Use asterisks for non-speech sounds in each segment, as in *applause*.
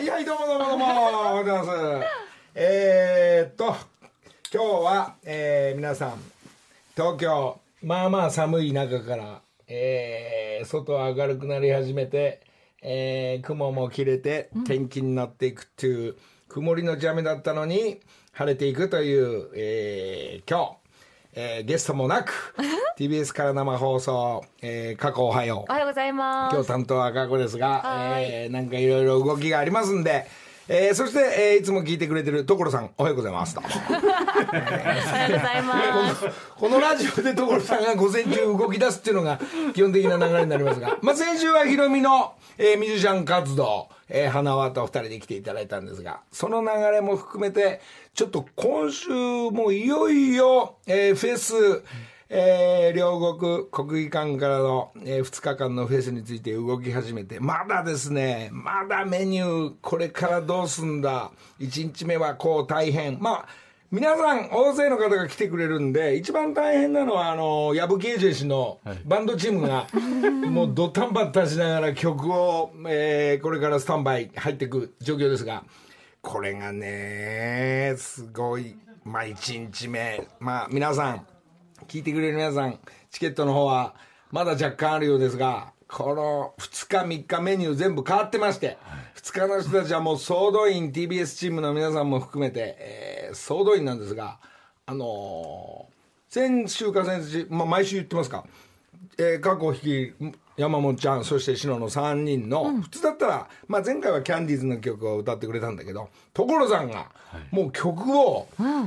はいはいどうもどうもどうもおはようございますえー、っと今日は、えー、皆さん東京まあまあ寒い中から、えー、外は明るくなり始めて、えー、雲も切れて天気になっていくっていう、曇りのち雨だったのに晴れていくという、えー、今日えー、ゲストもなく *laughs* TBS から生放送、えー、過去おはようおはようございます。今日担当は過去ですが、はいえーなんかいろいろ動きがありますんで、えーそして、えーいつも聞いてくれてる所さんおはようございますと *laughs* おはようございます。*laughs* このラジオで所さんが午前中動き出すっていうのが基本的な流れになりますが、まあ、先週はヒロミの、えーミュージシャン活動、えー花輪と二人で来ていただいたんですがその流れも含めてちょっと今週もいよいよ、えーフェスえー両国国技館からの、え2日間のフェスについて動き始めてまだですねまだメニューこれからどうすんだ1日目はこう大変。まあ皆さん大勢の方が来てくれるんで一番大変なのはあの矢吹エージェンシーのバンドチームが、*laughs* もうドタンバッタンしながら曲を、えーこれからスタンバイ入っていく状況ですがこれがねすごい。まあ1日目。まあ皆さん聞いてくれる皆さんチケットの方はまだ若干あるようですがこの2日3日メニュー全部変わってまして、2日の人たちはもう総動員 TBS チームの皆さんも含めて、えー総動員なんですがあのー先週か先週、まあ、毎週言ってますか、えー、過去引き山本ちゃんそして篠の3人の、普通だったら、まあ、前回はキャンディーズの曲を歌ってくれたんだけど所さんがもう曲を、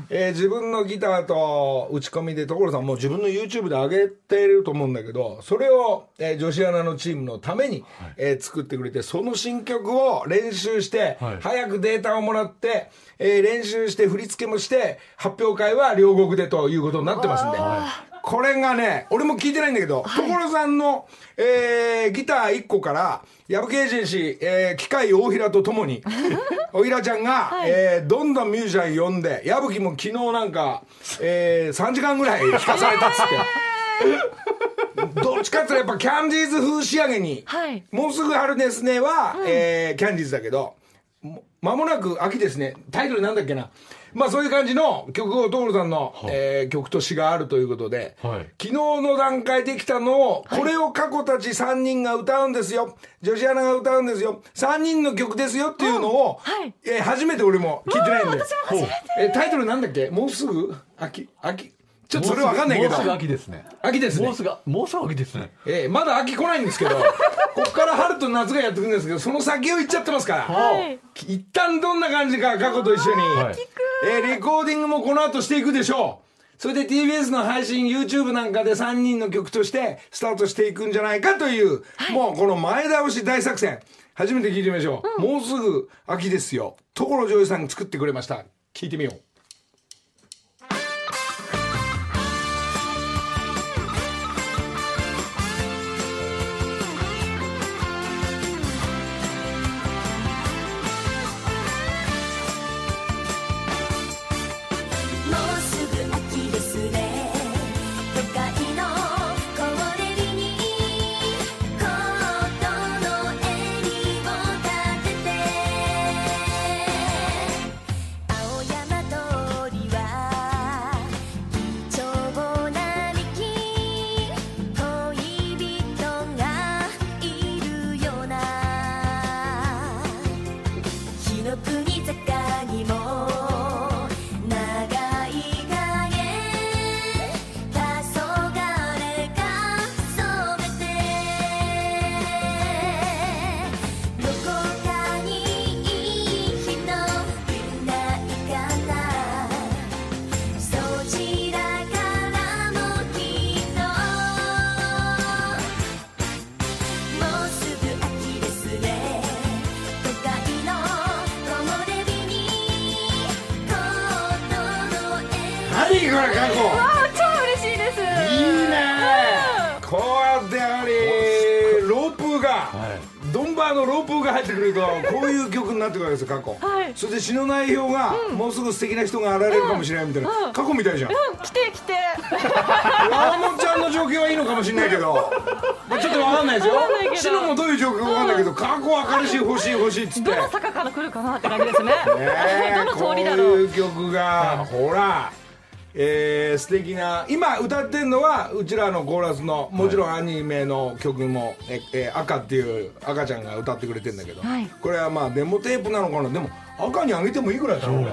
えー自分のギターと打ち込みで所さんもう自分の YouTube で上げてると思うんだけどそれを、えー女子アナのチームのために、えー作ってくれてその新曲を練習して、はい。早くデータをもらって、えー練習して振り付けもして発表会は両国でということになってますんで。これがね、俺も聞いてないんだけど、所さんの、えーギター1個から、矢吹エージェンシー、えー機械大平とともに、*laughs* 大平ちゃんが、えーどんどんミュージシャン呼んで、矢吹も昨日なんか、えー3時間ぐらい弾かされたっつって。どっちかっていうとやっぱキャンディーズ風仕上げに、はいもうすぐ春ですねは、えーキャンディーズだけど、も間もなく秋ですね。タイトルなんだっけな？まあそういう感じの曲を所さんの、えー曲と詩があるということで、はい。昨日の段階できたのを、これを過去たち3人が歌うんですよ。女子アナが歌うんですよ。3人の曲ですよっていうのを、はい。えー初めて俺も聞いてないんで。えータイトルなんだっけ？もうすぐ？秋？秋？ちょっとそれわかんないけど。もうすぐ秋ですね。秋ですね。もうすぐもうすぐ秋ですね。えーまだ秋来ないんですけど *laughs* こっから春と夏がやってくるんですけどその先を行っちゃってますから、はい。一旦どんな感じか過去と一緒に、はい。えーレコーディングもこの後していくでしょう。それで TBS の配信 YouTube なんかで3人の曲としてスタートしていくんじゃないかという、もうこの前倒し大作戦。初めて聞いてみましょう、もうすぐ秋ですよ。所ジョージさんが作ってくれました。聞いてみよう何これ過去あー、超嬉しいです。いいね。こうやってやはりロープが、はドンバーのロープが入ってくるとこういう曲になってくるわけですよ過去、はい。それで詩の内容が、もうすぐ素敵な人が現れるかもしれないみたいな、過去みたいじゃん。うん、来て来て。山本ちゃんの状況はいいのかもしれないけど。*laughs* まあ、ちょっとわかんないですよ。わかんないけど。シノもどういう状況かわかんないけど過去明るし欲しい欲しいっつって。どの坂から来るかなって感じですね。ねえ *laughs* どの通りだころう。ういう曲がほらえー、素敵な今歌ってんのはうちらのコーラスのもちろんアニメの曲も「ええ赤」っていう赤ちゃんが歌ってくれてんだけど、はい。これはまあデモテープなのかな？でも赤にあげてもいいぐらいだなこれ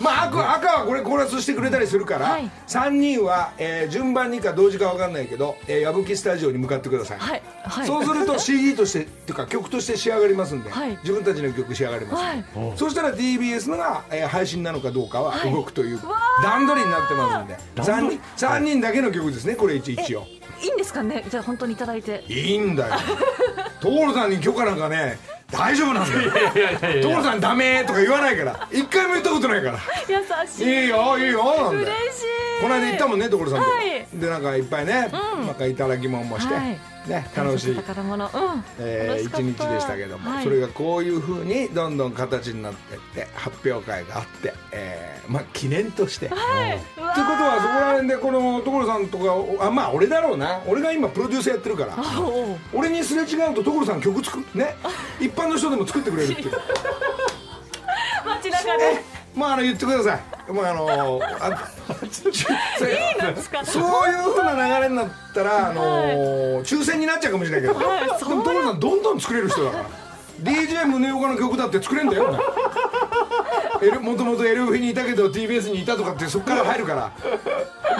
まあ赤赤はこれコーラスしてくれたりするから、はい。3人は、えー順番にか同時か分かんないけど、えー矢吹スタジオに向かってください、はい。はい。そうすると CD としてっていうか曲として仕上がりますんで、はい。自分たちの曲仕上がりますんで、はい。そしたら TBS のが、えー配信なのかどうかは動くという、段取りになってますんで。3人三人だけの曲ですねこれ一一応。いいんですかね？じゃあ本当にいただいて。いいんだよ。*laughs* 所さんに許可なんかね大丈夫なんだよ。所さんダメとか言わないから。一回も言ったことないから。優しい。いいよいいよ。なん嬉しい。この間行ったもんね所さんと、はい。でなんかいっぱいね、なん。かいただき物もして、はい。ね楽しい。宝物。うん。えー、一日でしたけども、はい。それがこういうふうにどんどん形になっていって発表会があって、えーまあ、記念として。はい。ということはそこら辺でこの所さんとかあまあ俺だろうな。俺が今プロデューサーやってるから。俺にすれ違うと所さん曲作ね。一般の人でも作ってくれるっていう。*laughs* 街中で。まああの言ってください。まああのあ。*laughs* そういうふうな流れになったら、あのー抽選になっちゃうかもしれないけど、はいでも所さんどんどん作れる人だから。DJ 宗岡の曲だって作れんだよもともと LF にいたけど TBS にいたとかってそこから入るから。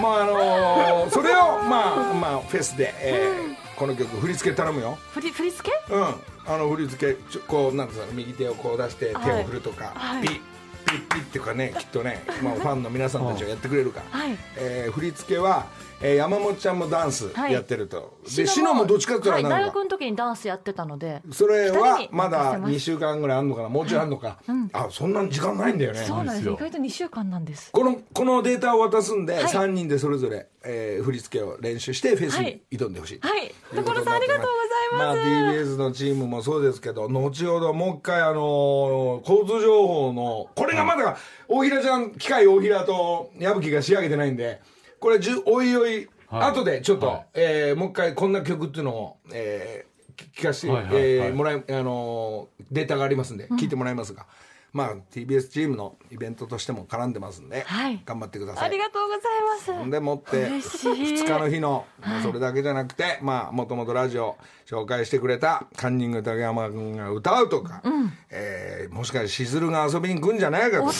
まああのーそれをまあまあフェスで、えーこの曲振り付け頼むよ。振り振り付け？うん。あの振り付けこうなんつうの右手をこう出して手を振るとか、はい。ピッピッピッっていうかねきっとね、まあ、ファンの皆さんたちはやってくれるから、はい。えー振り付けは、えー山本ちゃんもダンスはい。やってると、でシノもどっちかって言ったらはい、なんか、大学の時にダンスやってたので。それはまだ任せます。2週間ぐらいあんのかな？もうちょいあんのか、あそんなに時間ないんだよね。そうなんです。意外と2週間なんです。このこのデータを渡すんで、はい。3人でそれぞれ、えー振り付けを練習してフェスに挑んでほしい、はい。所さんありがとうございます。まあ、TBS のチームもそうですけど後ほどもう一回あの交通情報のこれがまだ大平ちゃん機械大平と矢吹が仕上げてないんでこれじゅおいおい、はい。後でちょっと、はい。えーもう一回こんな曲っていうのを、えー聞かせて、はいはいはいえーもらいあのーデータがありますんで聞いてもらいますが、まあ TBS チームのイベントとしても絡んでますんで、はい。頑張ってください。ありがとうございます。でもって嬉しい。2日の日の、それだけじゃなくてまあもともとラジオ紹介してくれたカンニング竹山君が歌うとか、えーもしかしてしずるが遊びに来んじゃないかとか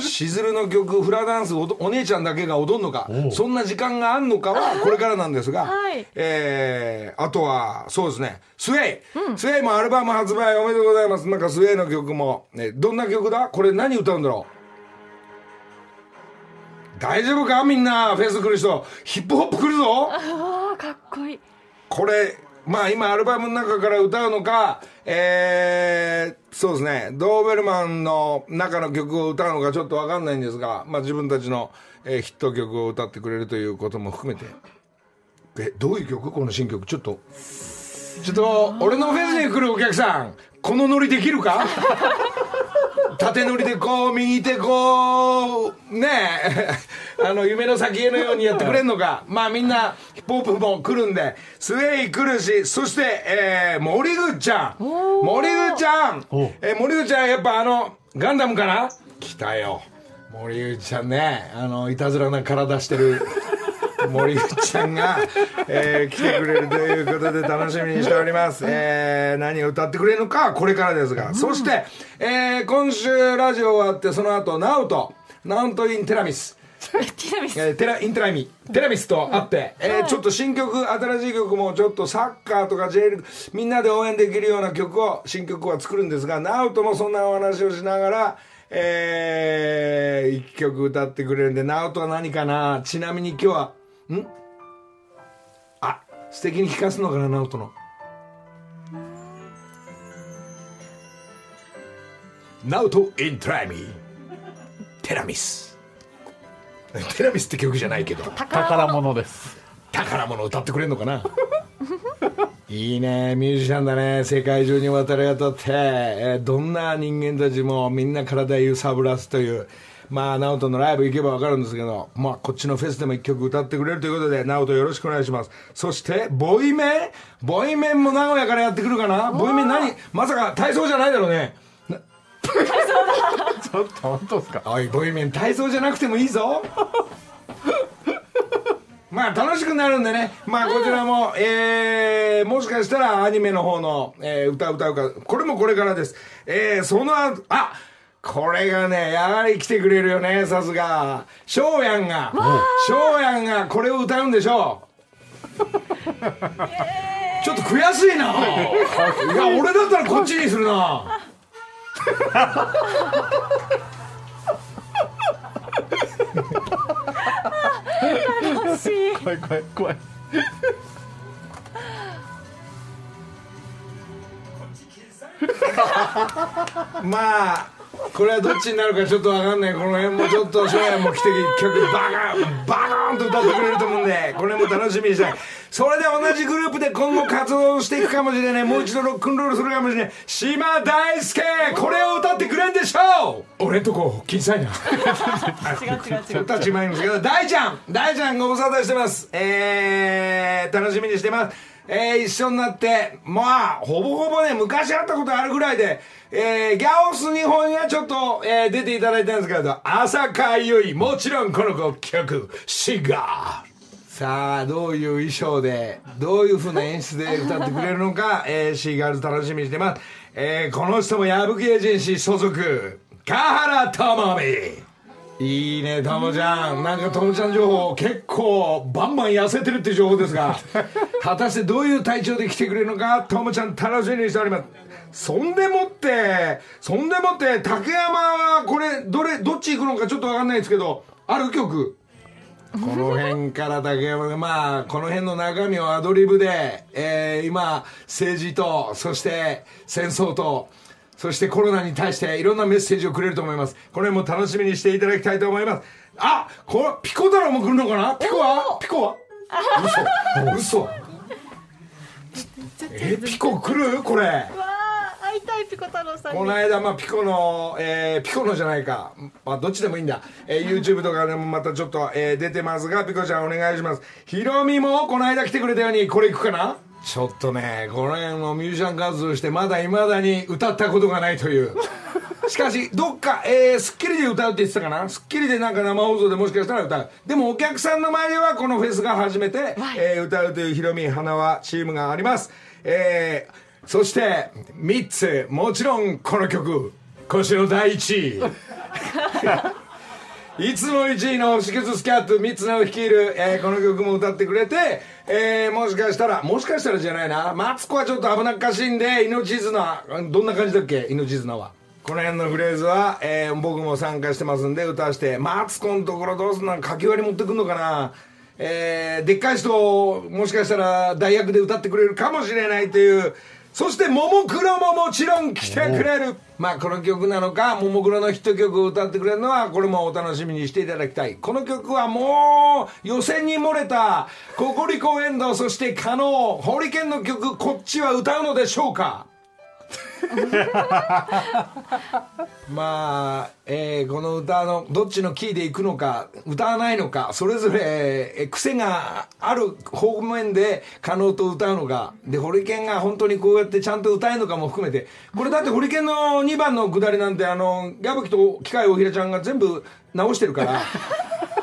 しずるの曲フラダンスおお姉ちゃんだけが踊るのかそんな時間があんのかはこれからなんですが、はい。えーあとはそうですねスウェイ、スウェイもアルバム発売おめでとうございます。なんかスウェイの曲も、ね、どんな曲だ？これ何歌うんだろう？大丈夫か？みんなフェス来る人。ヒップホップ来るぞ。ああ、かっこいい。これまあ今アルバムの中から歌うのかえー、そうですね。ドーベルマンの中の曲を歌うのかちょっと分かんないんですが、まあ、自分たちの、えーヒット曲を歌ってくれるということも含めて。えどういう曲？この新曲。ちょっとちょっと俺のフェスに来るお客さんこのノリできるか？縦乗りでこう右手こうねえ。*laughs* あの夢の先へのようにやってくれんのか。まあみんなヒップホップも来るんで。スウェイ来るしそして、えー、森口ちゃん。森口ちゃん。お、えー森口ちゃんやっぱあのガンダムかな来たよ。森口ちゃんね。あのいたずらな体してる森口ちゃんが、えー来てくれるということで楽しみにしております。えー何を歌ってくれるのかはこれからですが、そして、えー今週ラジオ終わってその後、ナウト、ナウトインテラミス、ティラミス。えーテラインテラミ。テラミスと会って、えーちょっと新曲新しい曲もちょっとサッカーとか J リーグみんなで応援できるような曲を新曲は作るんですがナウトもそんなお話をしながらえー、一曲歌ってくれるんでナウトは何かな？ちなみに今日はん？あ素敵に聴かすのかなナウトの。ナウトインテラミテラミステラミスって曲じゃないけど。宝物です。宝物歌ってくれんのかな？*laughs* いいねミュージシャンだね。世界中に渡り渡って、えーどんな人間たちもみんな体揺さぶらすというまあ直人のライブ行けば分かるんですけどまあこっちのフェスでも一曲歌ってくれるということで直人よろしくお願いします。そしてボイメン？ボイメンも名古屋からやってくるかな？ボイメン何？まさか体操じゃないだろうね。*laughs* ちょっと本当ですか？おいボイメン体操じゃなくてもいいぞ。まあ楽しくなるんでね。まあこちらも、えー、もしかしたらアニメの方の、えー歌歌うか。これもこれからです。えー、その後あこれがねやはり来てくれるよねさすが。翔やんが。翔やんがこれを歌うんでしょう。*laughs* ちょっと悔しいな。いや、俺だったらこっちにするな。楽しい。怖い怖い怖い。*laughs* まあこれはどっちになるかちょっとわかんない。この辺もちょっと翔也も来て一曲バカンバカーンと歌ってくれると思うんでこれも楽しみにしたい。それで同じグループで今後活動していくかもしれない。もう一度ロックンロールするかもしれない。島大輔これを歌ってくれんでしょう。俺んとこ小さいな。違う違う違う。立ち前ですけど大ちゃん大ちゃんご無沙汰してます。えー、楽しみにしてますえー、一緒になってまあほぼほぼね昔会ったことあるぐらいでえー、ギャオス日本にはちょっと、えー、出ていただいたんですけど朝香ゆいもちろんこの子曲シガー。さあどういう衣装でどういうふうな演出で歌ってくれるのか、えー、シーガールズ楽しみにしてます、えー、この人も矢吹エージェンシー所属香原智美いいねともちゃん。なんかともちゃん情報結構バンバン痩せてるっていう情報ですが。*laughs* 果たしてどういう体調で来てくれるのかともちゃん楽しみにしております。そんでもってそんでもって竹山はこれどれどっち行くのかちょっと分かんないですけどある曲。この辺から竹山がまあこの辺の中身をアドリブで、えー今政治とそして戦争とそしてコロナに対していろんなメッセージをくれると思います。これも楽しみにしていただきたいと思います。あこれピコ太郎も来るのかな？ピコは？ピコは？嘘。嘘。えピコ来る？これ。会いたいピコ太郎さんに。この間、まあ、ピコの、えーピコのじゃないか、まあ、どっちでもいいんだ、えー *laughs* YouTube とかでもまたちょっと、えー出てますがピコちゃんお願いします。ヒロミもこの間来てくれたようにこれいくかな？ちょっとねこの辺のミュージシャン活動してまだいまだに歌ったことがないという。*laughs* しかしどっか、えー、スッキリで歌うって言ってたかな？スッキリでなんか生放送でもしかしたら歌う。でもお客さんの前ではこのフェスが初めて、えー歌うというヒロミ花輪チームがあります。えーそして3つもちろんこの曲今週の第1位 *laughs* *laughs* いつも1位の星屑スキャット3つの率いる、えーこの曲も歌ってくれて、えーもしかしたらもしかしたらじゃないな。マツコはちょっと危なっかしいんで命綱どんな感じだっけ？命綱は。この辺のフレーズは、えー僕も参加してますんで歌わしてマツコのところどうすんの書き割り持ってくんのかな。えーでっかい人もしかしたら大役で歌ってくれるかもしれないというそしてももクロももちろん来てくれる。まあこの曲なのかももクロのヒット曲を歌ってくれるのはこれもお楽しみにしていただきたい。この曲はもう予選に漏れたココリコエンドそして加納ホリケンの曲こっちは歌うのでしょうか？*laughs* まあ、えーこの歌のどっちのキーでいくのか歌わないのかそれぞれ、えー癖がある方面で可能と歌うのかでホリケンが本当にこうやってちゃんと歌えるのかも含めてこれだってホリケンの2番の下りなんてあのギャブキと機械大平ちゃんが全部直してるから。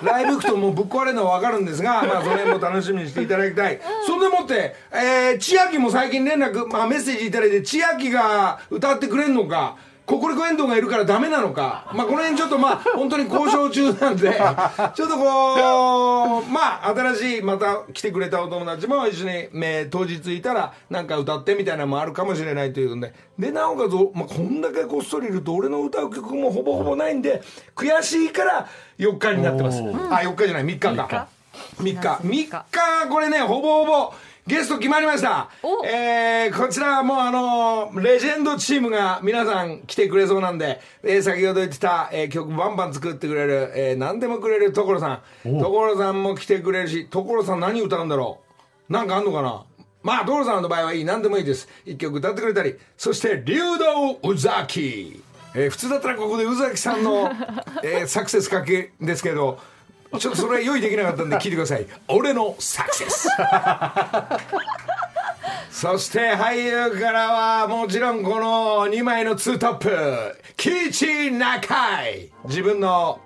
ライブ行くともうぶっ壊れるのは分かるんですが、*laughs* まあ、その辺も楽しみにしていただきたい。そんでもって、えー、千秋も最近連絡、まあ、メッセージいただいて、千秋が歌ってくれんのか、ココリコエンドがいるからダメなのか、まあ、この辺ちょっとまあ、本当に交渉中なんで、*laughs* ちょっとこう、まあ、新しい、また来てくれたお友達も一緒に、えー当日いたら、なんか歌ってみたいなのもあるかもしれないというんで、で、なおかつ、まあ、こんだけこっそりいると、俺の歌う曲もほぼほぼないんで、悔しいから4日になってます。おあ、4日じゃない、3日か。3日。3日、これね、ほぼほぼ、ゲスト決まりましたお。えー、こちらはもうあのレジェンドチームが皆さん来てくれそうなんで、えー先ほど言ってた、えー曲バンバン作ってくれる、えー何でもくれる所さん。所さんも来てくれるし、所さん何歌うんだろうなんかあんのかなまあ、所さんの場合はいい。何でもいいです。一曲歌ってくれたり。そして、竜道宇崎。えー普通だったらここで宇崎さんの、えーサクセスかけですけどちょっとそれは用意できなかったんで *laughs* 聞いてください。俺のサクセス。*laughs* そして俳優からはもちろんこの2枚のツートップ。キイチ中井自分の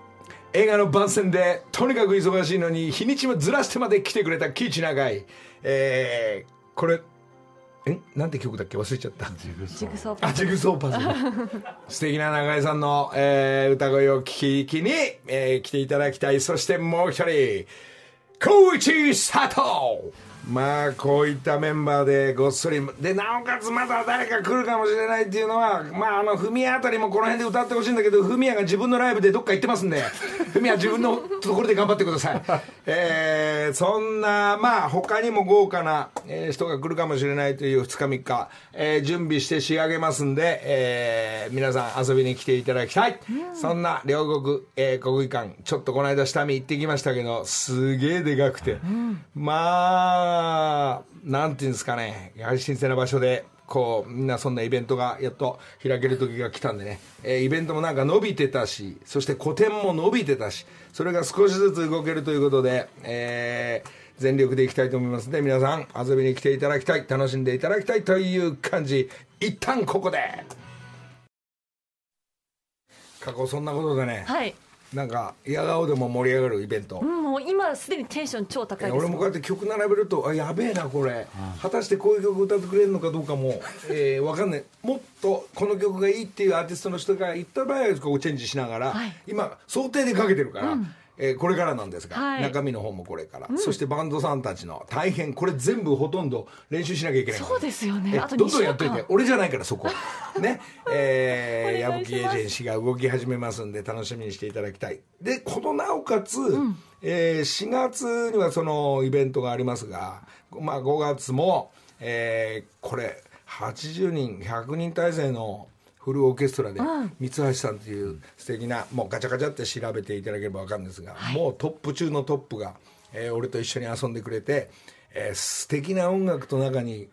映画の番宣でとにかく忙しいのに日にちもずらしてまで来てくれたキイチ中井えー、これえ？なんて曲だっけ？忘れちゃった。ジグソーパあジグソーパズル。*laughs* 素敵な中井さんの、えー歌声を聞きに、えー来ていただきたい。そしてもう一人。高一佐藤まあこういったメンバーでごっそりでなおかつまだ誰か来るかもしれないっていうのはまああのフミヤあたりもこの辺で歌ってほしいんだけどフミヤが自分のライブでどっか行ってますんでフミヤ自分のところで頑張ってください。*laughs* えーそんなまあ他にも豪華な、えー人が来るかもしれないという2日3日、えー準備して仕上げますんで、えー皆さん遊びに来ていただきたい、そんな両国、えー国技館ちょっとこの間下見行ってきましたけどすげえでかくて、まあなんていうんですかね。やはり新鮮な場所でこうみんなそんなイベントがやっと開ける時が来たんでね、えーイベントもなんか伸びてたしそして個展も伸びてたしそれが少しずつ動けるということで、えー全力でいきたいと思いますので皆さん遊びに来ていただきたい楽しんでいただきたいという感じ。一旦ここで。過去そんなことでね、はい。なんか嫌顔でも盛り上がるイベント、うんもう今すでにテンション超高いです。俺もこうやって曲並べるとあやべえなこれ、果たしてこういう曲歌ってくれるのかどうかも、*laughs* えー、分かんない。もっとこの曲がいいっていうアーティストの人が言った場合はこうチェンジしながら、はい。今想定でかけてるから、えーこれからなんですが、はい。中身の方もこれから、そしてバンドさんたちの大変これ全部ほとんど練習しなきゃいけないそうですよね。えあとどんどん2週やっといて。間俺じゃないからそこ。*laughs* ね。えー、矢吹エージェンシーが動き始めますんで楽しみにしていただきたい。でこのなおかつ、えー4月にはそのイベントがありますが、まあ、5月も、えーこれ80人100人体制のフルオーケストラで、三橋さんという素敵なもうガチャガチャって調べていただければ分かるんですが、もうトップ中のトップが、えー俺と一緒に遊んでくれて、えー素敵な音楽と中に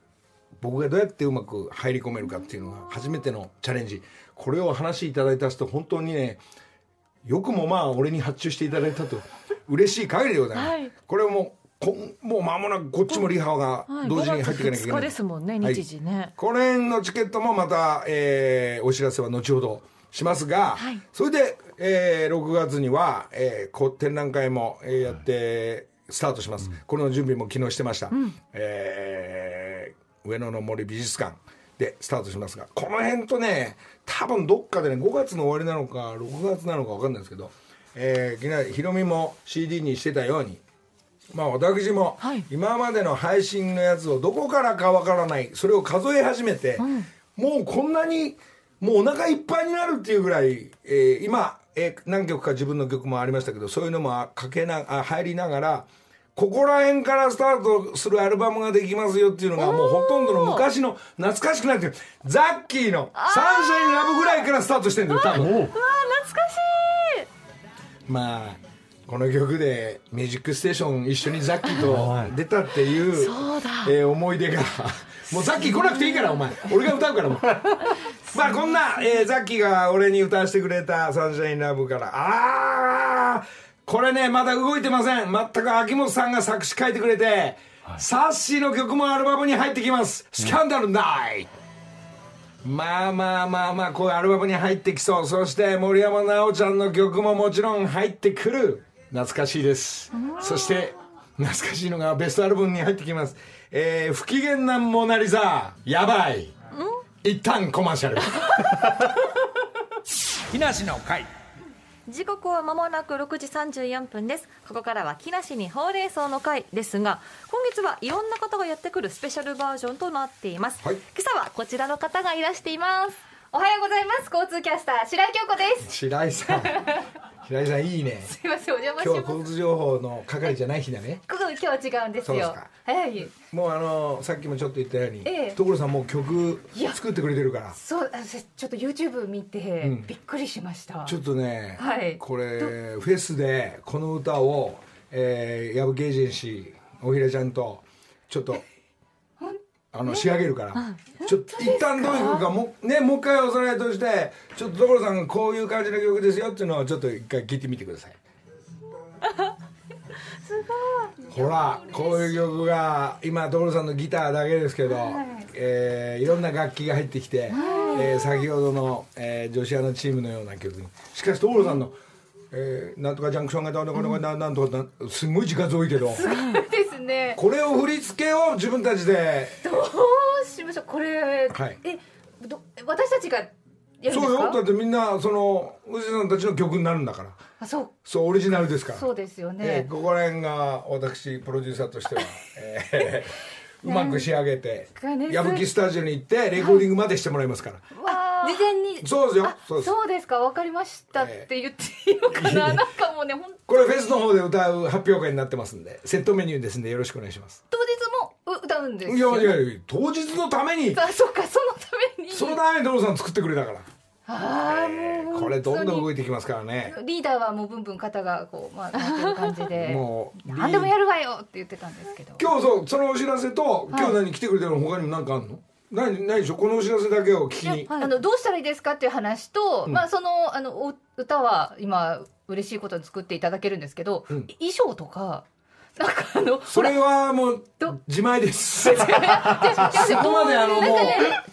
僕がどうやってうまく入り込めるかっていうのが初めてのチャレンジ。これを話いただいた人本当にねよくもまあ俺に発注していただいたと嬉しい限りでございます、はい。これをもうこんもう間もなくこっちもリハがはい同時に入っていかなきゃいけない、5月2日ですもんねはい。日時ね。これのチケットもまた、えーお知らせは後ほどしますが、はい。それで、えー6月には、えーこ展覧会も、えーやってスタートします、これの準備も昨日してました、えー上野の森美術館でスタートしますがこの辺とね多分どっかでね5月の終わりなのか6月なのか分かんないですけど、えー、昨日ヒロミも CD にしてたようにまあ私もはい。今までの配信のやつをどこからかわからないそれを数え始めて、もうこんなにもうお腹いっぱいになるっていうぐらい、えー今、えー何曲か自分の曲もありましたけどそういうのもあかけなあ入りながらここら辺からスタートするアルバムができますよっていうのがもうほとんどの昔の懐かしくなってるザッキーの「サンシャインラブ」ぐらいからスタートしてるんだよ多分。うわ懐かしい。まあこの曲で「ミュージックステーション」一緒にザッキーと *laughs* 出たっていう、そうだ。えー思い出が。*laughs* もうザッキー来なくていいからお前。俺が歌うからもう。*laughs* まあこんな、えーザッキーが俺に歌わせてくれた「サンシャインラブ」から。ああこれねまだ動いてません。全く秋元さんが作詞書いてくれて、サッシーの曲もアルバムに入ってきます「スキャンダルナイト」まあまあまあまあこういうアルバムに入ってきそう。そして森山直ちゃんの曲ももちろん入ってくる懐かしいです。そして懐かしいのがベストアルバムに入ってきます。えー、不機嫌なモナリザ。やばい。一旦コマーシャル。*laughs* 木梨の会。時刻は間もなく6時34分です。ここからは木梨にほうれん草の会ですが今月はいろんな方がやってくるスペシャルバージョンとなっています、はい。今朝はこちらの方がいらしています。おはようございます。交通キャスター白井京子です。白井さん白井さんいいね。すいませんお邪魔し今日はます交通情報の係じゃない日だね。ここ今日は違うんですよ。そうですか。はい。もうあのさっきもちょっと言ったようにええ。所さんもう曲いや。作ってくれてるから。そうあせちょっと YouTube 見てうん。びっくりしました、ちょっとね、はい。これフェスでこの歌を、えー、矢吹エージェンシー大平ちゃんとちょっとあの仕上げるから、ちょっと一旦どういう曲かもうねもう一回おさらいとしてちょっと所さんこういう感じの曲ですよっていうのをちょっと一回聞いてみてください。*laughs* ほらこういう曲が今所さんのギターだけですけど、えーいろんな楽器が入ってきて、えー先ほどの、えー女子アナチームのような曲に。しかし所さんの、えーなんとかジャンクションがどうのこうのこうのなんとかなすごい時間多いけどですね。これを振り付けを自分たちで。どうしましょう？これ、はい。えど私たちがやるんですか？そうよ。だってみんなその宇治さんたちの曲になるんだから。あそう。そうオリジナルですから。そうですよね、えーここら辺が私プロデューサーとしては、*laughs* えーうまく仕上げて矢吹スタジオに行ってレコーディングまでしてもらいますから、わ事前に。そうですよ。あそうです。そうですか。わかりましたって言っていいのかな、*laughs* なんかもうね本これフェスの方で歌う発表会になってますんでセットメニューですんでよろしくお願いします。当日もう歌うんですいよやいやいや当日のために。あそうかそのために。そのためにドロさん作ってくれたから、ああえーもうこれどんどん動いいてきますからね。リーダーはもうブンブン肩がこうまあなってる感じで。*laughs* もう何でもやるわよって言ってたんですけど。今日そうそのお知らせと今日何来てくれてるの他にも何かあんの？何何でしょこのお知らせだけを聞きに。あのどうしたらいいですかっていう話と、まあそのあのお歌は今嬉しいことに作っていただけるんですけど、ん。衣装とかなんかあのそれはもうど自前です。そ *laughs* そこまであのもう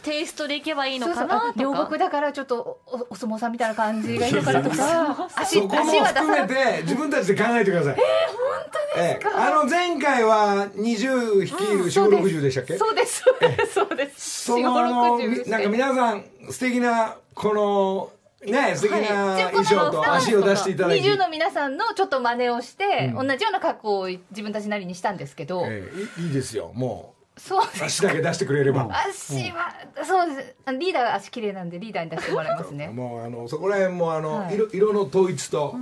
テイストでいけばいいのかなとか。あ両国だからちょっとお相撲さんみたいな感じがいいのかなとか。足そこも足は出て。て自分たちで考えてください。えー、本当ですか、あの前回は20率いる4 5 6 0でしたっけ？そうです。そうです。そうです。そのあの4 5 60みなんか皆さん素敵なこのね素敵なはい衣装と足を出していただいて、20の皆さんのちょっと真似をして、同じような格好を自分たちなりにしたんですけど、えーいいいですよもそう。う足だけ出してくれれば、足は、そうです。リーダーが足綺麗なんでリーダーに出してもらいますね。*laughs* もうあのそこら辺もあの、はい。色色の統一と、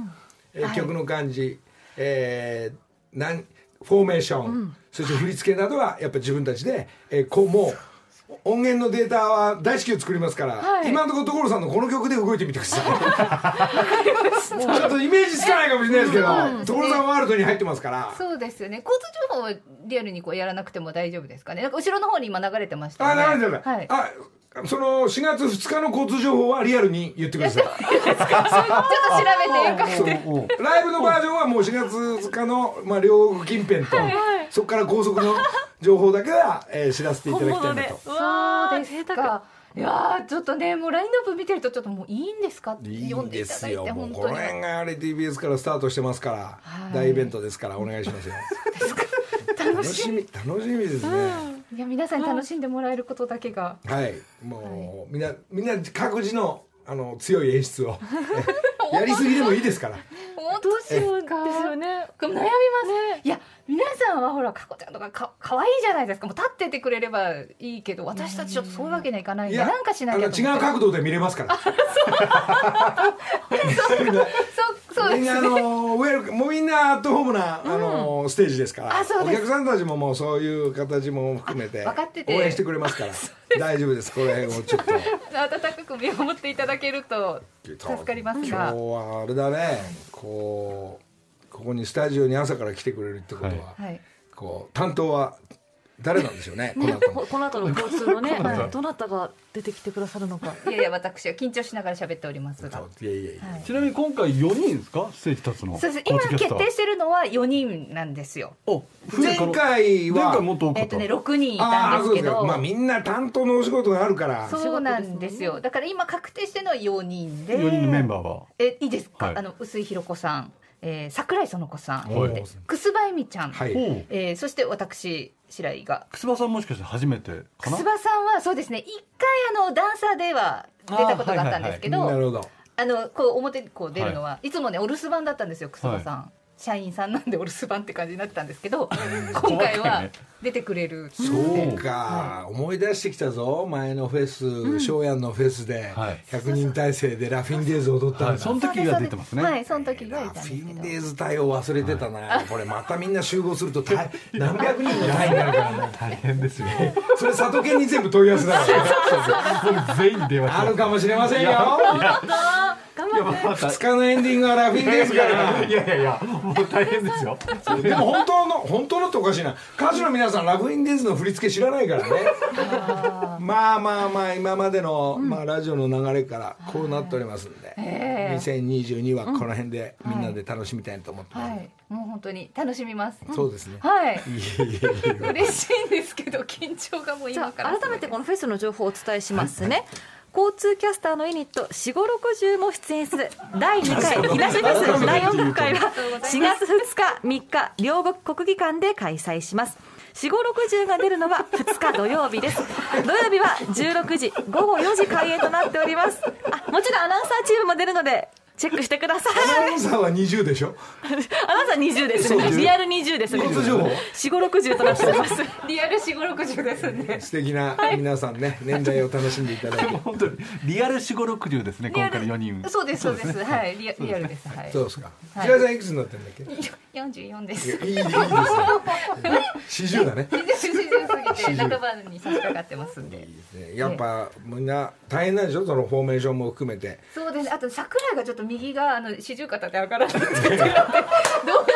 え曲の感じ、えーなんフォーメーション、そして振り付けなどはやっぱ自分たちで、えーこうもう音源のデータは大至急作りますから、はい。今のところ所さんのこの曲で動いてみてください。*laughs* ちょっとイメージつかないかもしれないですけど所さんワールドに入ってますから。そうですよね。交通情報はリアルにこうやらなくても大丈夫ですかね。なんか後ろの方に今流れてましたね。流れてる、はい。あその4月2日の交通情報はリアルに言ってください。*laughs* ちょっと調べてよかライブのバージョンはもう4月2日の、まあ、両国近辺と、そこから高速の情報だけは、えー知らせていただきたいなと。そうで。すかいやーちょっとねもうラインナップ見てるとちょっともういいんですかっていいんでいただいですよ。もうて本当に。この辺が RTBS からスタートしてますから、はい。大イベントですからお願いしますよ。楽しみ。楽しみですね。いや皆さんに楽しんでもらえることだけが。はい、もう、みんなみんな各自のあの強い演出を。え *laughs* やりすぎでもいいですから。本どうしようですかよね。悩みます、いや皆さんはほらかこちゃんとかか可愛いじゃないですか。もう立っててくれればいいけど私たちちょっとそういうわけにはいかない。んでなんかしなきゃ違う角度で見れますから。そう。そう。ですみんなあのウェルカもうみんなアットホームな、あのステージですから。あそうです。お客さんたちももうそういう形も含めてあ分かってて。応援してくれますから。*laughs* 大丈夫です。この辺をちょっと。*laughs* 温かく見守っていただけると助かります今日がはあれだね。こうここにスタジオに朝から来てくれるってことは、はい。こう担当は誰なんでしょうねこの後。ここの後の交通のね *laughs* どなたが出てきてくださるのか。いやいや私は緊張しながら喋っております。がいやい。やいやはいちなみに今回4人ですか？ステージ立つの。そうです。今決定してるのは4人なんですよ。お前回は。前回もっと多かった。えっとね6人いあたあそうですかんですけどまあみんな担当のお仕事があるから。そうなんですよ。だから今確定してるのは4人で。4人のメンバーは。えいいですか、はい。あの臼井弘子さん、えー、桜井園子さん、はい。で楠葉恵美ちゃん、はい。えーそして私白井が。楠葉さんもしかして初めてかな？楠葉さんはそうですね。一回あのダンサーでは出たことがあったんですけどあ,、なるほど。のこう表にこう出るのは、い、つもねお留守番だったんですよ楠葉さん、社員さんなんでお留守番って感じになってたんですけど今回は出てくれる。そうか、思い出してきたぞ。前のフェス翔やんのフェスではい。100人体制でラフィンデーズ踊ったんだ、はい。その時が出てますね。はいその時がいラフィンデーズ隊を忘れてたな、*laughs* これまたみんな集合すると大何百人の隊になるから。ね大変ですよ。それ佐渡県に全部問い合わせだからね。僕全員に電話あるかもしれませんよ *laughs* 2日のエンディングはラフィンですから。いやいやいやもう大変ですよ。でも本当の本当のっておかしいな。歌手の皆さんラフインディーズの振り付け知らないからね。まあまあまあ今までの、まあ、ラジオの流れからこうなっておりますんで、え2022はこの辺でみんなで楽しみたいと思ってます、はい。もう本当に楽しみます。そうですね、はい。嬉しいんですけど緊張がもう今から。あ改めてこのフェスの情報をお伝えしますね、交通キャスターのユニット4 5 6 0も出演する。第2回木梨フェス大音楽会は4月2日3日両国国技館で開催します。4 5 6 0が出るのは2日土曜日です。土曜日は16時午後4時開演となっております。あもちろんアナウンサーチームも出るのでチェックしてください。アナウンサーは20でしょ？アナウンサー20ですね。リアル20ですね。交通情報4 5 6 0となっております。*laughs* リアル4 5 6 0ですね。素敵な皆さんね年代を楽しんでいただいて。*laughs* 本当に。リアル四五六十ですね今回の4人。そうですそうです。はい。リアリアルです。はい。どうですか。はい。白井さんいくつになってんだっけ？44です。いやいいいいですね40だね。*laughs* 40過ぎて半ばに差し掛かってますんで。ね。やっぱみんな大変なんでしょ？そのフォーメーションも含めて。そうです。あと桜井がちょっと右があの四十肩で上がらなくてど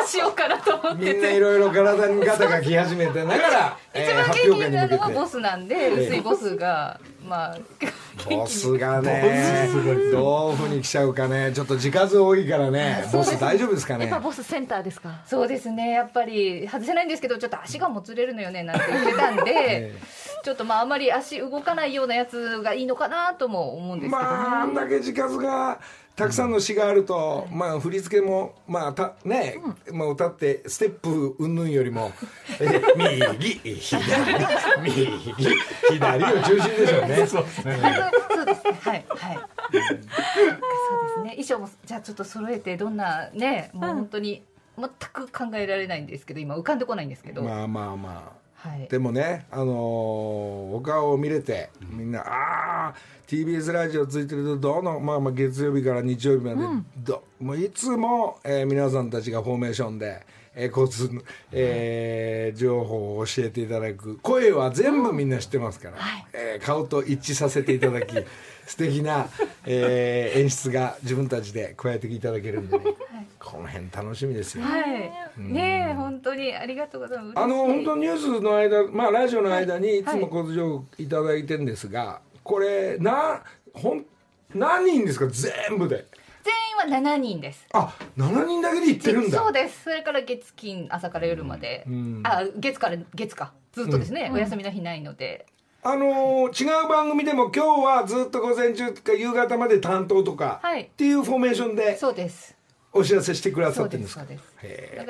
うしようかなと思ってみんないてろいろ体に肩がき始めてながら、*laughs* えー一番発元気表会に向けて。なのはボスなんで薄いボスがまあボスがねどういうふうに来ちゃうかね。ちょっと字数多いからね。ボス大丈夫ですかやっねぱボスセンターですか？そうですね。やっぱり外せないんですけどちょっと足がもつれるのよねなんて言ってたんで *laughs* えちょっとまああまり足動かないようなやつがいいのかなとも思うんですけどね、まああんだけ字数がたくさんの詩があると、まあ振り付けもまあたね、まあ歌ってステップ云々よりも、えー右左右左を中心でしょうね。そうですね。そうですね。はいはい。そうですね。衣装もじゃあちょっと揃えてどんなねもう本当に全く考えられないんですけど今浮かんでこないんですけど、まあまあまあはい。でもね、あのーお顔を見れてみんな、ああ TBS ラジオついてるとどの、まあ、まあ月曜日から日曜日まで、どもういつも、えー皆さんたちがフォーメーションで、えー交通の、えー情報を教えていただく。声は全部みんな知ってますから、えー顔と一致させていただき *laughs* 素敵な、えー演出が自分たちで加えていただけるんでね、この辺楽しみですよ。はい。ねえ本当に。ありがとうございます。あの本当にニュースの間、まあラジオの間にい。つも交通情報いただいてるんですが、これなほん何人ですか？全部で。全員は7人です。あ、7人だけで行ってるんだ。そうです。それから月金朝から夜まで、ん。あ月から月か。ずっとですね、お休みの日ないので。あのー違う番組でも今日はずっと午前中とか夕方まで担当とか、はい。っていうフォーメーションで。そうですお知らせしてくださってるんですか？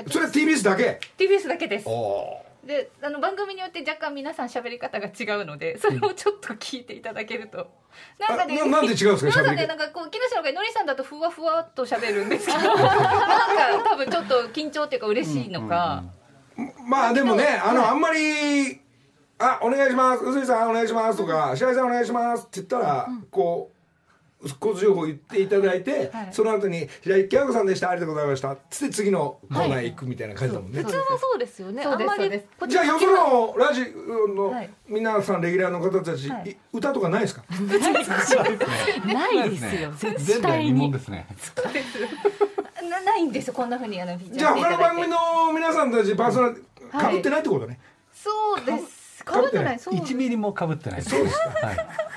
それは TBS だけ？TBS だけです。おであの番組によって若干皆さん喋り方が違うのでそれをちょっと聞いていただけると、なんかねあななんで違うんですかなんかねなんかこう木梨の会のりさんだとふわふわっと喋るんですけど *laughs* なんか多分ちょっと緊張っていうか嬉しいのか、まあでもねあのあんまり「あお願いします臼井さんお願いします」とか「白井さんお願いします」って言ったらこう交通情報言っていただいてはい。その後に「白井京子さんでした。ありがとうございました」つって次のコーナー行くみたいな感じだもんね。普通はそうですよね。あんまりじゃあよそのラジオのはい。皆さんレギュラーの方たちはい。い歌とかないですか？ないですよ。前絶対に。ですね。な *laughs* ないんですよこんなふうにあのじゃあ他の番組の皆さんたちパーソナリティはい。かぶってないってことね。そうですかぶってない。かぶってない。そう1ミリも被ってない。そうですか。は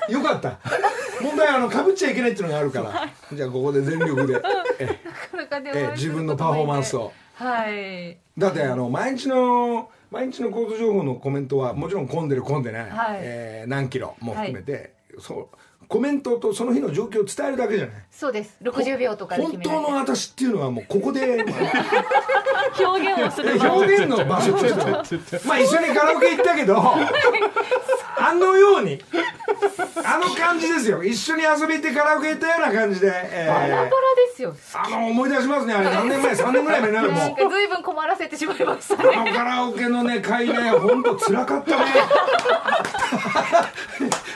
い。よかった。問題はあのかぶっちゃいけないっていうのがあるから。じゃあここで全力で。ええ。自分のパフォーマンスを。はい。だってあの毎日の毎日の交通情報のコメントはもちろん混んでる混んでない、はい。えー何キロも含めて、そうコメントとその日の状況を伝えるだけじゃない。そうです。60秒とかで本決められて。当の私っていうのはもうここで、ま表現をすある表現の場所として。まあ一緒にカラオケ行ったけど *laughs* あのようにあの感じですよ。一緒に遊び行ってカラオケ行ったような感じで、えー。バラバラですよ。あの思い出しますねあれ。何年前？3年ぐらい前になるもなんか随分困らせてしまいましたね。あのカラオケのね会ね本当辛かったね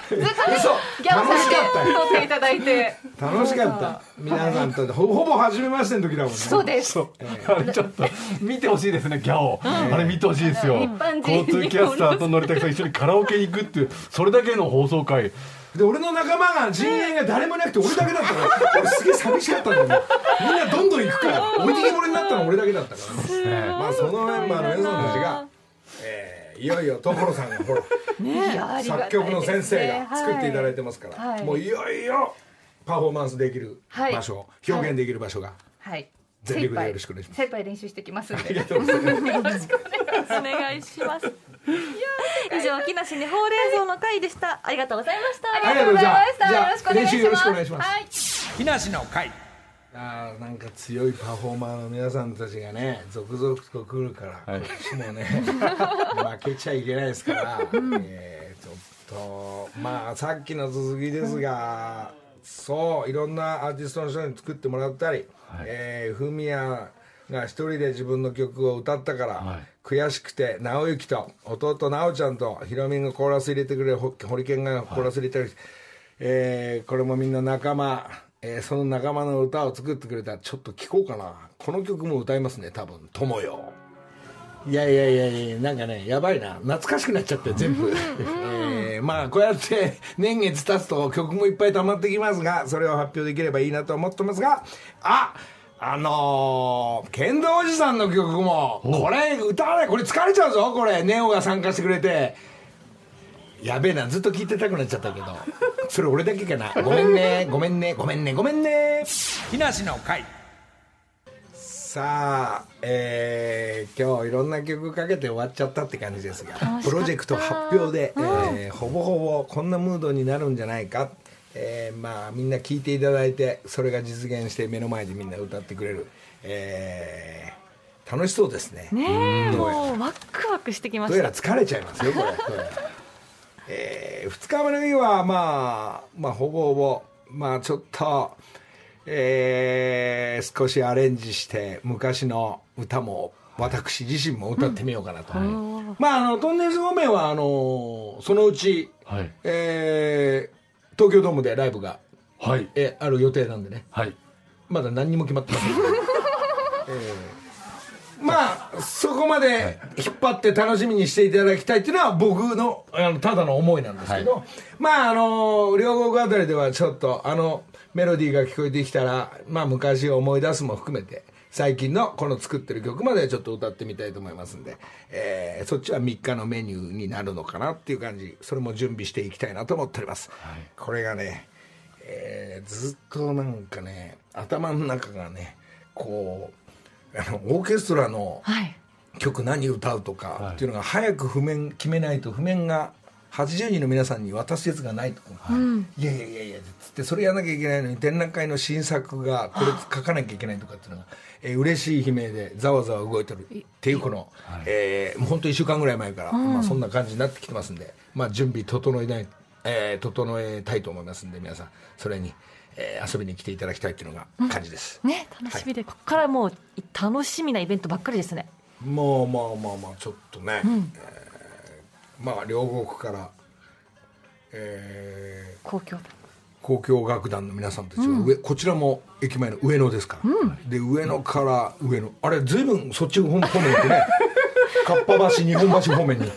ずっとね嘘ギャオさん楽しかったでよ撮っていただいて。楽しかった。皆さんと。ほほぼ初めましての時だもんね。そうです。あれちょっと見てほしいですねギャオ、あれ見てほしいですよ。交通キャスターと乗りたくさん一緒にカラオケ行くっていうそれだけの放送回で俺の仲間が陣営が誰もいなくて俺だけだったから俺すげえ寂しかったんだよねみんなどんどん行くから置いてきぼりになったの俺だけだったから。ねまあそのメンバーの皆さんたちが、えーいよいよ所さんがほらいやありがたい作曲の先生が作っていただいてますから、はい。もういよいよパフォーマンスできる場所、表現できる場所が、はい。全力でよろしくお願いします。精一杯練習してきますんで。ありがとうございます。お願いします。以上木梨にほうれん草の会でした。ありがとうございました。ありがとうございました。ありがとうございました。じゃあ練習よろしくお願いします。はい。木梨の会あーなんか強いパフォーマーの皆さんたちがね続々と来るから、はい。こっちもね *laughs* 負けちゃいけないですから、えーちょっとまあさっきの続きですが、そういろんなアーティストの人に作ってもらったり、えーフミヤが一人で自分の曲を歌ったから、はい。悔しくて直之と弟直ちゃんとヒロミがコーラス入れてくれるほホリケンがコーラス入れてる、えーこれもみんな仲間、えーその仲間の歌を作ってくれたらちょっと聴こうかな。この曲も歌いますね多分「友よ」いやいやいやいやなんかねやばいな。懐かしくなっちゃって全部、えーまあこうやって年月経つと曲もいっぱい溜まってきますがそれを発表できればいいなと思ってますがああのー、剣道おじさんの曲もこれ歌わないこれ疲れちゃうぞこれ。ネオが参加してくれて。やべえなずっと聞いてたくなっちゃったけどそれ俺だけかな。ごめんね。ごめんね。ごめんね。ごめんね。木梨の会。さあ、えー今日いろんな曲かけて終わっちゃったって感じですがプロジェクト発表で、えーほぼほぼこんなムードになるんじゃないか、えーまあみんな聴いていただいてそれが実現して目の前でみんな歌ってくれる、えー楽しそうですね。ねえもうワクワクしてきました。どうやら疲れちゃいますよこれえ2日目の日はまあまあほぼほぼまあちょっとえー少しアレンジして昔の歌も私自身も歌ってみようかなと、まああのトンネルズ方面はあのそのうち、はい。えー東京ドームでライブが、はい。えある予定なんでね。はい。まだ何にも決まってません、そこまで引っ張って楽しみにしていただきたいっていうのは僕のあのただの思いなんですけど、まああの両国あたりではちょっとあのメロディーが聞こえてきたらまあ昔を思い出すも含めて最近のこの作ってる曲までちょっと歌ってみたいと思いますんで、えーそっちは3日のメニューになるのかなっていう感じそれも準備していきたいなと思っております、これがねえーずっとなんかね頭の中がねこうあのオーケストラのはい。曲何歌うとかっていうのが早く譜面決めないと譜面が80人の皆さんに渡すやつがないとか、いやいやいやいやつってそれやらなきゃいけないのに展覧会の新作がこれ書かなきゃいけないとかっていうのが、えー嬉しい悲鳴でざわざわ動いてるっていうこの、えーもう本当1週間ぐらい前から、まあ、そんな感じになってきてますんで、まあ、準備整えない、えー整えたいと思いますんで皆さん。それに、えー遊びに来ていただきたいっていうのが感じです。ね楽しみで、ここからもう楽しみなイベントばっかりですね。もうまあまあまあちょっとね、えーまあ両国から、えー公共。交響楽団の皆さんたちは上、こちらも駅前の上野ですから、で上野から上野。あれ随分そっち方面行ってね *laughs* かっぱ橋日本橋方面に。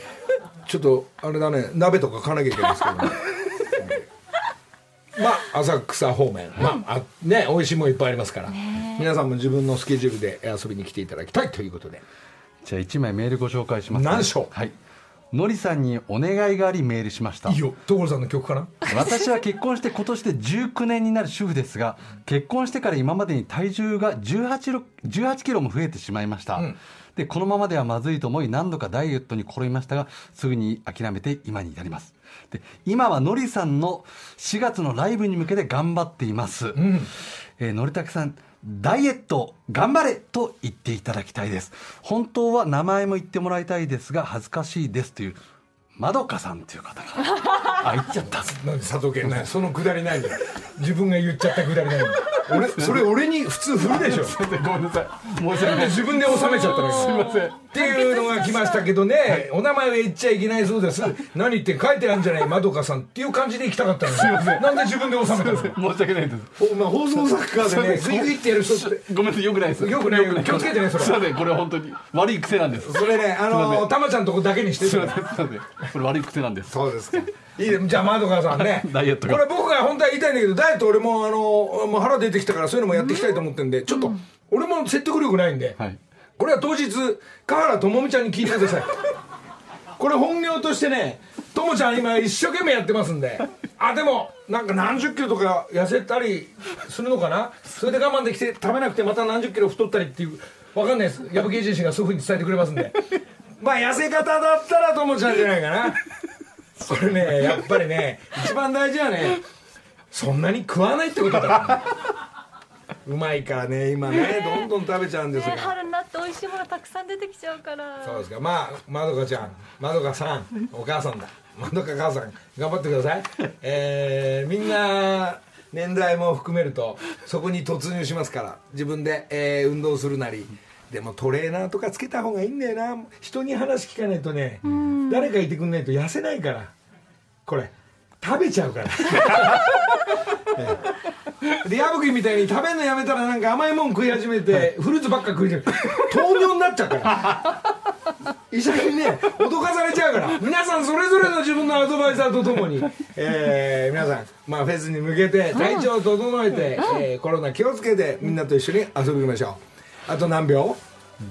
ちょっとあれだね鍋とか買わなきゃいけないですけどねまあ浅草方面、まああね美味しいもんいっぱいありますから。皆さんも自分のスケジュールで遊びに来ていただきたいということで。じゃあ1枚メールご紹介します、何でしょうはい。のりさんにお願いがありメールしました。いいよ。所さんの曲かな？私は結婚して今年で19年になる主婦ですが結婚してから今までに体重が18ロ18キロも増えてしまいました、でこのままではまずいと思い何度かダイエットに転びましたがすぐに諦めて今に至りますで今はのりさんの4月のライブに向けて頑張っています、えーのりたけさんダイエット頑張れと言っていただきたいです。本当は名前も言ってもらいたいですが恥ずかしいですというまどかさんという方が *laughs* あ言っちゃった。なんで佐藤健ないそのくだりないんだよ。自分が言っちゃったくだりないんだよ俺それ俺に普通振るでしょ。ごめんなさい。申し訳ない。自分で収めちゃったの？すいません。っていうのが来ましたけどね、お名前は言っちゃいけないそうです。何言って書いてあるんじゃないまどかさんっていう感じで行きたかったの。すいません。なんで自分で収めたの？申し訳ないです。ほまあ放送作家でねグイグイってやる人ってごめんなさい。よくないですよくないよ気をつけてねそれすいません。これは本当に悪い癖なんです。それねあのたまちゃんとこだけにしてすいません。すいません。これ悪い癖なんです。そうですか。いいねじゃあまどかさんね。ダイエットが。これ僕が本当は言いたいんだけどダイエット俺もあのもう腹出てきたからそういうのもやっていきたいと思ってるんでちょっと俺も説得力ないんで、はい。これは当日香原朋美ちゃんに聞いてください。これ本業としてねともちゃん今一生懸命やってますんで。あでもなんか何十キロとか痩せたりするのかな？それで我慢できて食べなくてまた何十キロ太ったりっていうわかんないです。矢吹自身がそういうふうに伝えてくれますんで。まあ痩せ方だったらともちゃんじゃないかな。これねやっぱりね一番大事はねそんなに食わないってことだうまいからね今ねどんどん食べちゃうんですが、ね春になって美味しいものたくさん出てきちゃうから。そうですか。まあまどかちゃんまどかさんお母さんだ。まどか母さん頑張ってください。えー、みんな年代も含めるとそこに突入しますから自分で、えー運動するなりでもトレーナーとかつけた方がいいんだよな。人に話聞かないとね誰かいてくんないと痩せないからこれ食べちゃうから。*laughs* ええ。で矢吹みたいに食べるのやめたらなんか甘いもん食い始めてフルーツばっか食い始めて糖尿になっちゃうから。*laughs* 医者にね脅かされちゃうから。皆さんそれぞれの自分のアドバイザーとともに、えー皆さん、まあ、フェスに向けて体調を整えて、えーコロナ気をつけてみんなと一緒に遊びましょう。あと何秒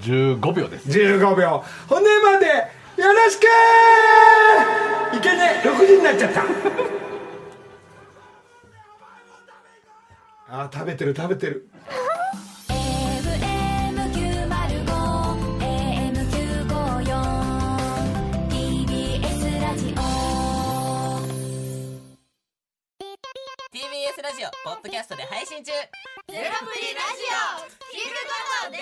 ？15秒です ?15 秒。骨までよろしくいけね。6時になっちゃった。あー食べてる食べてる。AM954 ラジオ TBS ラジオポッドキャストで配信中。ゼロプリラジオ聞くことでき